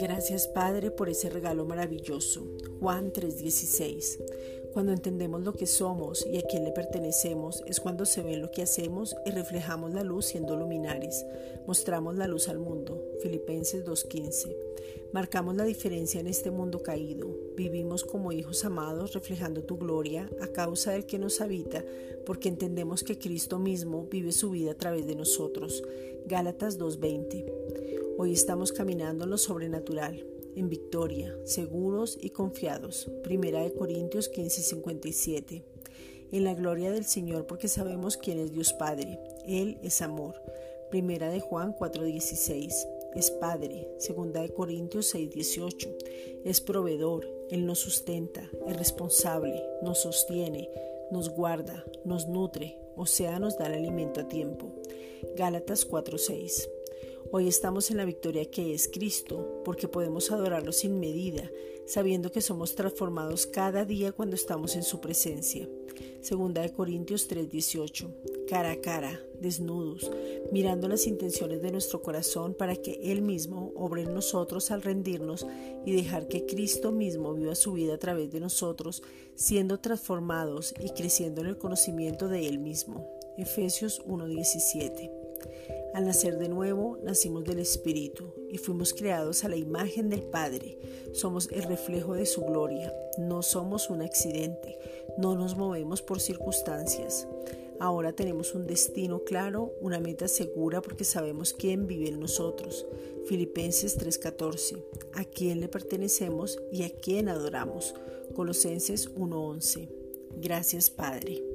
Gracias Padre por ese regalo maravilloso. Juan 3:16. Cuando entendemos lo que somos y a quién le pertenecemos es cuando se ve lo que hacemos y reflejamos la luz siendo luminares. Mostramos la luz al mundo. Filipenses 2:15. Marcamos la diferencia en este mundo caído. Vivimos como hijos amados reflejando tu gloria a causa del que nos habita porque entendemos que Cristo mismo vive su vida a través de nosotros. Gálatas 2:20. Hoy estamos caminando en lo sobrenatural, en victoria, seguros y confiados. Primera de Corintios 15:57. En la gloria del Señor porque sabemos quién es Dios Padre. Él es amor. Primera de Juan 4:16. Es Padre. Segunda de Corintios 6:18. Es proveedor. Él nos sustenta. Es responsable. Nos sostiene. Nos guarda. Nos nutre. O sea, nos da el alimento a tiempo. Gálatas 4:6. Hoy estamos en la victoria que es Cristo, porque podemos adorarlo sin medida, sabiendo que somos transformados cada día cuando estamos en su presencia. Segunda de Corintios 3:18. Cara a cara, desnudos, mirando las intenciones de nuestro corazón para que Él mismo obre en nosotros al rendirnos y dejar que Cristo mismo viva su vida a través de nosotros, siendo transformados y creciendo en el conocimiento de Él mismo. Efesios 1:17. Al nacer de nuevo, nacimos del Espíritu y fuimos creados a la imagen del Padre. Somos el reflejo de su gloria. No somos un accidente. No nos movemos por circunstancias. Ahora tenemos un destino claro, una meta segura porque sabemos quién vive en nosotros. Filipenses 3:14. A quién le pertenecemos y a quién adoramos. Colosenses 1:11. Gracias Padre.